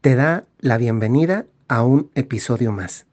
te da la bienvenida a un episodio más.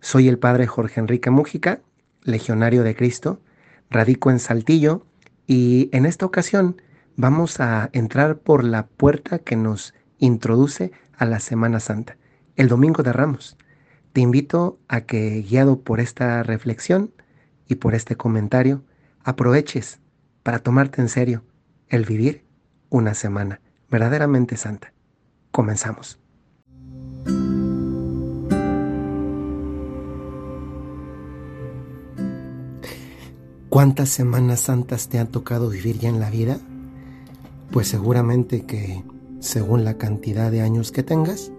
Soy el padre Jorge Enrique Mújica, legionario de Cristo, radico en Saltillo y en esta ocasión vamos a entrar por la puerta que nos introduce a la Semana Santa, el Domingo de Ramos. Te invito a que, guiado por esta reflexión y por este comentario, aproveches para tomarte en serio el vivir una semana verdaderamente santa. Comenzamos. ¿Cuántas semanas santas te han tocado vivir ya en la vida? Pues seguramente que según la cantidad de años que tengas,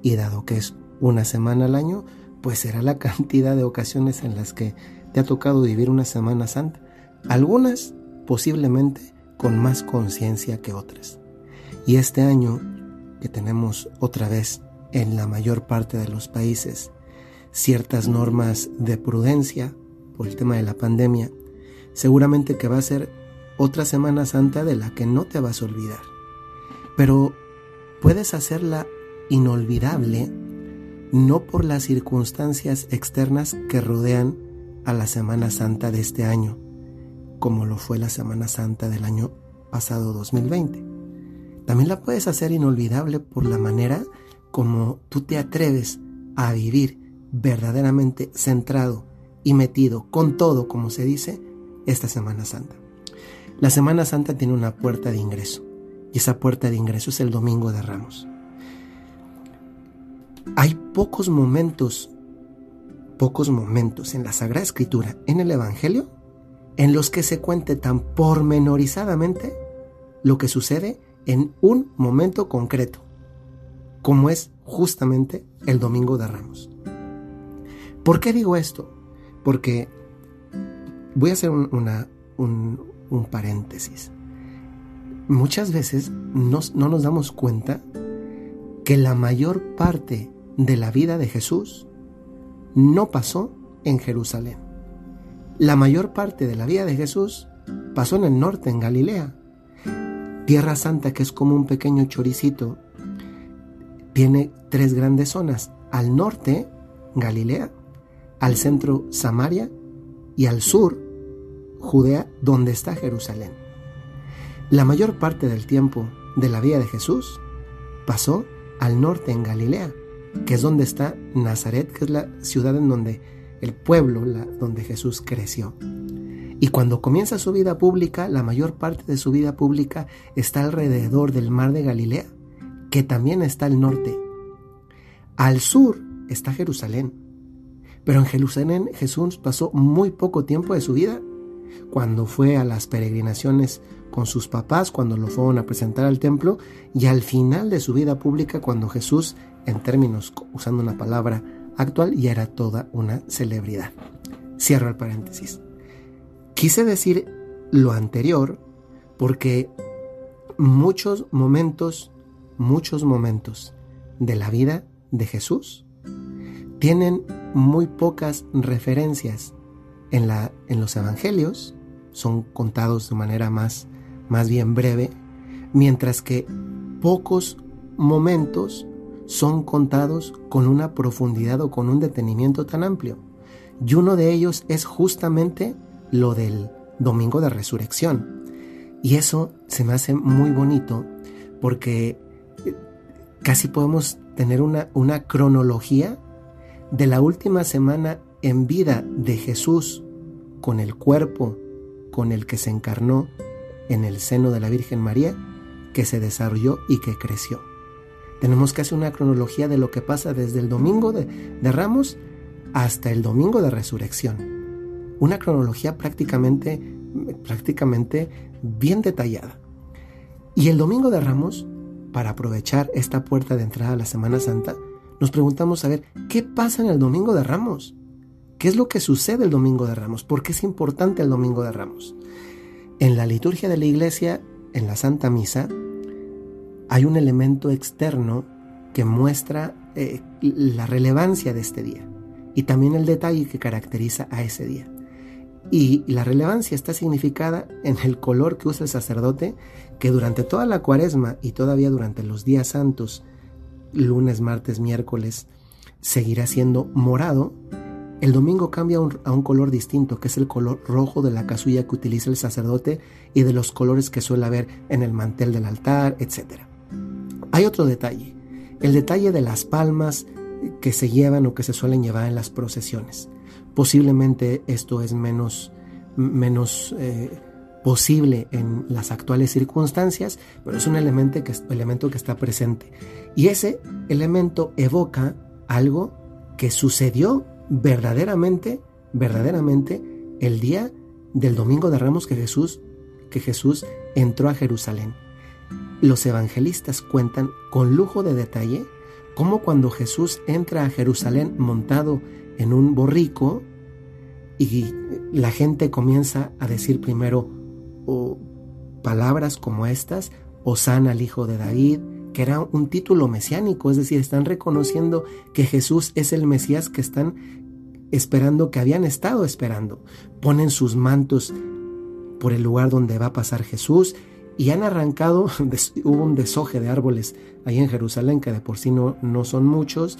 y dado que es una semana al año, pues será la cantidad de ocasiones en las que te ha tocado vivir una semana santa. Algunas posiblemente con más conciencia que otras. Y este año que tenemos otra vez en la mayor parte de los países ciertas normas de prudencia por el tema de la pandemia, seguramente que va a ser otra Semana Santa de la que no te vas a olvidar. Pero puedes hacerla inolvidable no por las circunstancias externas que rodean a la Semana Santa de este año, como lo fue la Semana Santa del año pasado 2020. También la puedes hacer inolvidable por la manera como tú te atreves a vivir verdaderamente centrado y metido con todo, como se dice, esta Semana Santa. La Semana Santa tiene una puerta de ingreso y esa puerta de ingreso es el Domingo de Ramos. Hay pocos momentos, pocos momentos en la Sagrada Escritura, en el Evangelio, en los que se cuente tan pormenorizadamente lo que sucede en un momento concreto, como es justamente el Domingo de Ramos. ¿Por qué digo esto? Porque voy a hacer un, un, paréntesis. Muchas veces no nos damos cuenta que la mayor parte de la vida de Jesús no pasó en Jerusalén. La mayor parte de la vida de Jesús pasó en el norte, en Galilea. Tierra Santa, que es como un pequeño choricito, tiene tres grandes zonas. Al norte, Galilea, al centro, Samaria, y al sur, Judea, donde está Jerusalén. La mayor parte del tiempo de la vida de Jesús pasó al norte, en Galilea, que es donde está Nazaret, que es la ciudad en donde el pueblo donde Jesús creció. Y cuando comienza su vida pública, la mayor parte de su vida pública está alrededor del mar de Galilea, que también está al norte. Al sur está Jerusalén. Pero en Jerusalén Jesús pasó muy poco tiempo de su vida. Cuando fue a las peregrinaciones con sus papás, cuando lo fueron a presentar al templo, y al final de su vida pública, cuando Jesús, en términos, usando una palabra actual ya era toda una celebridad. Cierro el paréntesis. Quise decir lo anterior porque muchos momentos, muchos momentos de la vida de Jesús tienen muy pocas referencias en, la, en los evangelios, son contados de manera más, más bien breve, mientras que pocos momentos son contados con una profundidad o con un detenimiento tan amplio. Y uno de ellos es justamente lo del domingo de resurrección. Y eso se me hace muy bonito porque eh, casi podemos tener una, una cronología de la última semana en vida de Jesús con el cuerpo con el que se encarnó en el seno de la Virgen María, que se desarrolló y que creció. Tenemos que hacer una cronología de lo que pasa desde el domingo de, Ramos hasta el domingo de resurrección. Una cronología prácticamente, prácticamente bien detallada. Y el domingo de Ramos para aprovechar esta puerta de entrada a la Semana Santa, nos preguntamos a ver, ¿qué pasa en el Domingo de Ramos? ¿Qué es lo que sucede el Domingo de Ramos? ¿Por qué es importante el Domingo de Ramos? En la liturgia de la iglesia, en la Santa Misa, hay un elemento externo que muestra eh, la relevancia de este día y también el detalle que caracteriza a ese día. Y la relevancia está significada en el color que usa el sacerdote, que durante toda la cuaresma y todavía durante los días santos, lunes, martes, miércoles, seguirá siendo morado. El domingo cambia a un color distinto, que es el color rojo de la casulla que utiliza el sacerdote y de los colores que suele haber en el mantel del altar, etc. Hay otro detalle, el detalle de las palmas que se llevan o que se suelen llevar en las procesiones. Posiblemente esto es menos, menos eh, posible en las actuales circunstancias, pero es un elemento que, elemento que está presente. Y ese elemento evoca algo que sucedió verdaderamente, verdaderamente el día del domingo de Ramos que Jesús, que Jesús entró a Jerusalén. Los evangelistas cuentan con lujo de detalle cómo cuando Jesús entra a Jerusalén montado en un borrico y la gente comienza a decir primero palabras como estas, Osana al hijo de David, que era un título mesiánico, es decir, están reconociendo que Jesús es el Mesías que están esperando, que habían estado esperando. Ponen sus mantos por el lugar donde va a pasar Jesús y han arrancado, hubo un desoje de árboles ahí en Jerusalén, que de por sí no, no son muchos,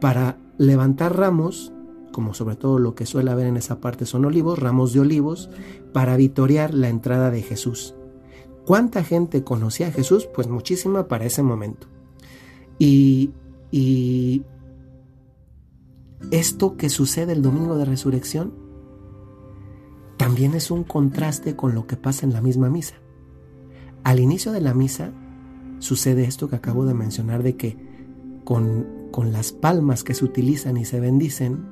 para levantar ramos, como sobre todo lo que suele haber en esa parte son olivos, ramos de olivos, para vitorear la entrada de Jesús. ¿Cuánta gente conocía a Jesús? Pues muchísima para ese momento. Y, y esto que sucede el domingo de resurrección también es un contraste con lo que pasa en la misma misa. Al inicio de la misa sucede esto que acabo de mencionar de que con, con las palmas que se utilizan y se bendicen,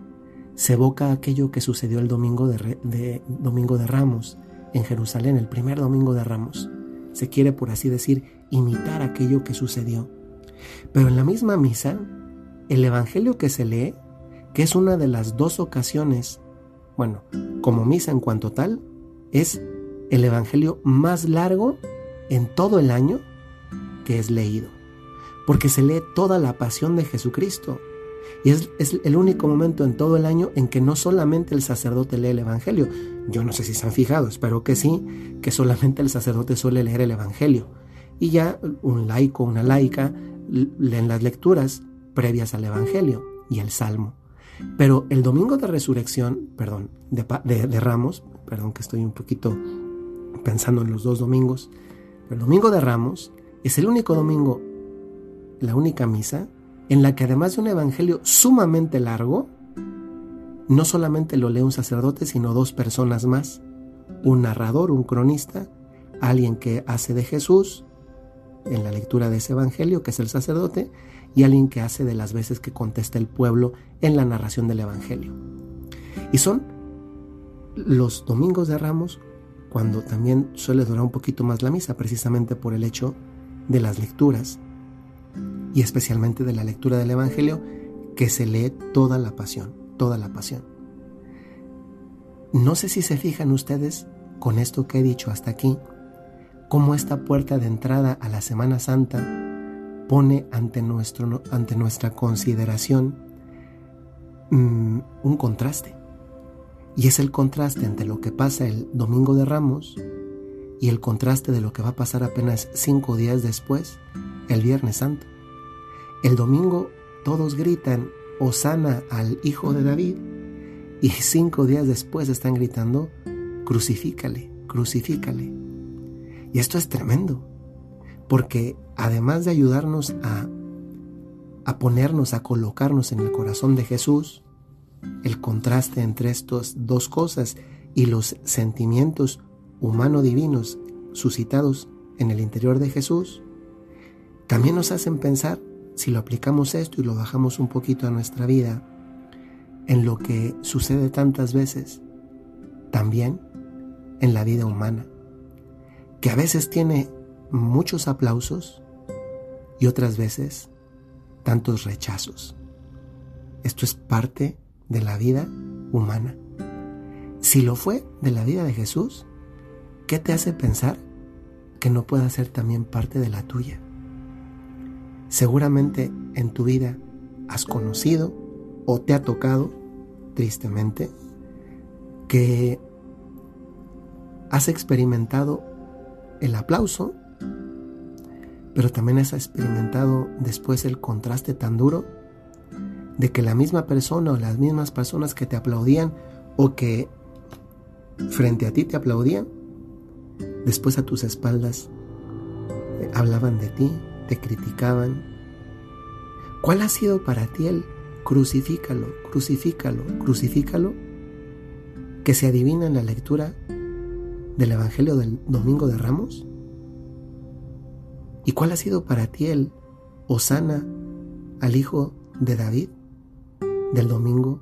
se evoca aquello que sucedió el domingo de, domingo de Ramos en Jerusalén, el primer domingo de Ramos. Se quiere, por así decir, imitar aquello que sucedió. Pero en la misma misa, el Evangelio que se lee, que es una de las dos ocasiones, bueno, como misa en cuanto tal, es el Evangelio más largo en todo el año que es leído, porque se lee toda la pasión de Jesucristo. Y es, el único momento en todo el año en que no solamente el sacerdote lee el Evangelio. Yo no sé si se han fijado, espero que sí, que solamente el sacerdote suele leer el Evangelio. Y ya un laico, una laica, leen las lecturas previas al Evangelio y el Salmo. Pero el domingo de resurrección, perdón, de, de Ramos, perdón que estoy un poquito pensando en los dos domingos, el domingo de Ramos es el único domingo, la única misa, en la que además de un evangelio sumamente largo, no solamente lo lee un sacerdote, sino dos personas más, un narrador, un cronista, alguien que hace de Jesús en la lectura de ese evangelio, que es el sacerdote, y alguien que hace de las veces que contesta el pueblo en la narración del evangelio. Y son los domingos de Ramos cuando también suele durar un poquito más la misa, precisamente por el hecho de las lecturas y especialmente de la lectura del Evangelio, que se lee toda la pasión, toda la pasión. No sé si se fijan ustedes con esto que he dicho hasta aquí, cómo esta puerta de entrada a la Semana Santa pone ante, nuestro, ante nuestra consideración mm, un contraste. Y es el contraste entre lo que pasa el Domingo de Ramos y el contraste de lo que va a pasar apenas cinco días después, el Viernes Santo. El domingo todos gritan Osana al Hijo de David y cinco días después están gritando crucifícale, crucifícale. Y esto es tremendo, porque además de ayudarnos a, a ponernos, a colocarnos en el corazón de Jesús, el contraste entre estas dos cosas y los sentimientos humano-divinos suscitados en el interior de Jesús, también nos hacen pensar si lo aplicamos esto y lo bajamos un poquito a nuestra vida, en lo que sucede tantas veces, también en la vida humana, que a veces tiene muchos aplausos, y otras veces tantos rechazos. Esto es parte de la vida humana. Si lo fue de la vida de Jesús, ¿qué te hace pensar que no pueda ser también parte de la tuya? Seguramente en tu vida has conocido o te ha tocado, tristemente, que has experimentado el aplauso, pero también has experimentado después el contraste tan duro de que la misma persona o las mismas personas que te aplaudían o que frente a ti te aplaudían, después a tus espaldas eh, hablaban de ti, te criticaban. ¿Cuál ha sido para ti el crucifícalo, crucifícalo, crucifícalo que se adivina en la lectura del Evangelio del Domingo de Ramos? ¿Y cuál ha sido para ti el Osana al Hijo de David del Domingo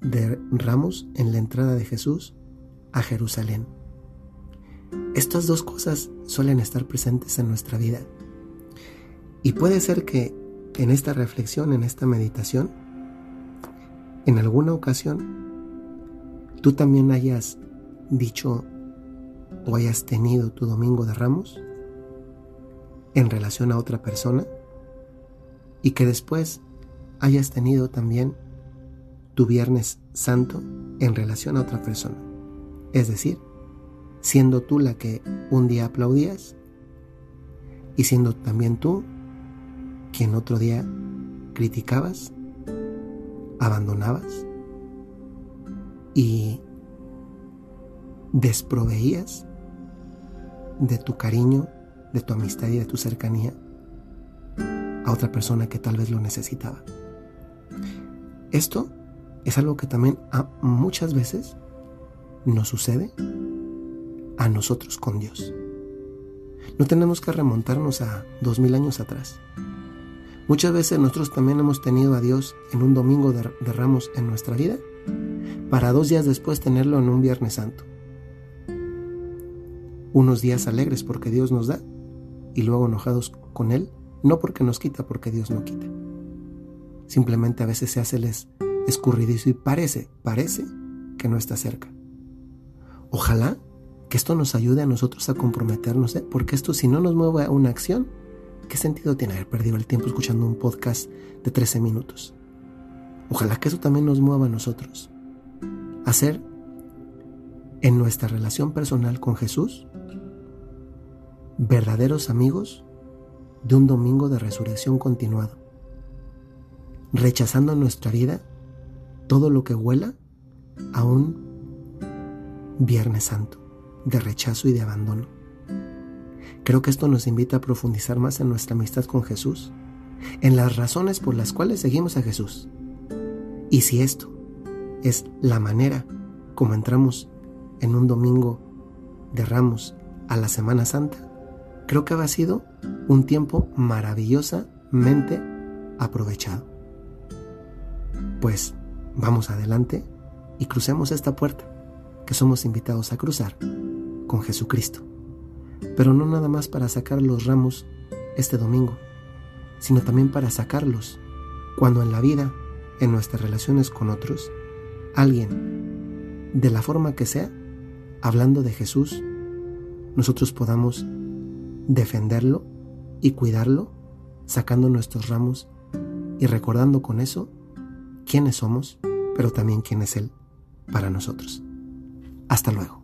de Ramos en la entrada de Jesús a Jerusalén? Estas dos cosas suelen estar presentes en nuestra vida. Y puede ser que en esta reflexión, en esta meditación, en alguna ocasión, tú también hayas dicho o hayas tenido tu domingo de ramos en relación a otra persona y que después hayas tenido también tu viernes santo en relación a otra persona. Es decir, siendo tú la que un día aplaudías y siendo también tú quien otro día criticabas, abandonabas y desproveías de tu cariño, de tu amistad y de tu cercanía a otra persona que tal vez lo necesitaba. Esto es algo que también muchas veces nos sucede a nosotros con Dios. No tenemos que remontarnos a dos mil años atrás. Muchas veces nosotros también hemos tenido a Dios en un domingo de, ramos en nuestra vida, para dos días después tenerlo en un Viernes Santo unos días alegres porque Dios nos da y luego enojados con Él, no porque nos quita, porque Dios no quita. Simplemente a veces se hace el escurridizo y parece, parece que no está cerca. Ojalá que esto nos ayude a nosotros a comprometernos, ¿eh? porque esto si no nos mueve a una acción, ¿qué sentido tiene haber perdido el tiempo escuchando un podcast de 13 minutos? Ojalá que eso también nos mueva a nosotros. Hacer en nuestra relación personal con Jesús verdaderos amigos de un domingo de resurrección continuado, rechazando en nuestra vida todo lo que huela a un Viernes Santo de rechazo y de abandono. Creo que esto nos invita a profundizar más en nuestra amistad con Jesús, en las razones por las cuales seguimos a Jesús. Y si esto es la manera como entramos en un domingo de ramos a la Semana Santa, Creo que ha sido un tiempo maravillosamente aprovechado. Pues vamos adelante y crucemos esta puerta que somos invitados a cruzar con Jesucristo. Pero no nada más para sacar los ramos este domingo, sino también para sacarlos cuando en la vida, en nuestras relaciones con otros, alguien, de la forma que sea, hablando de Jesús, nosotros podamos defenderlo y cuidarlo, sacando nuestros ramos y recordando con eso quiénes somos, pero también quién es Él para nosotros. Hasta luego.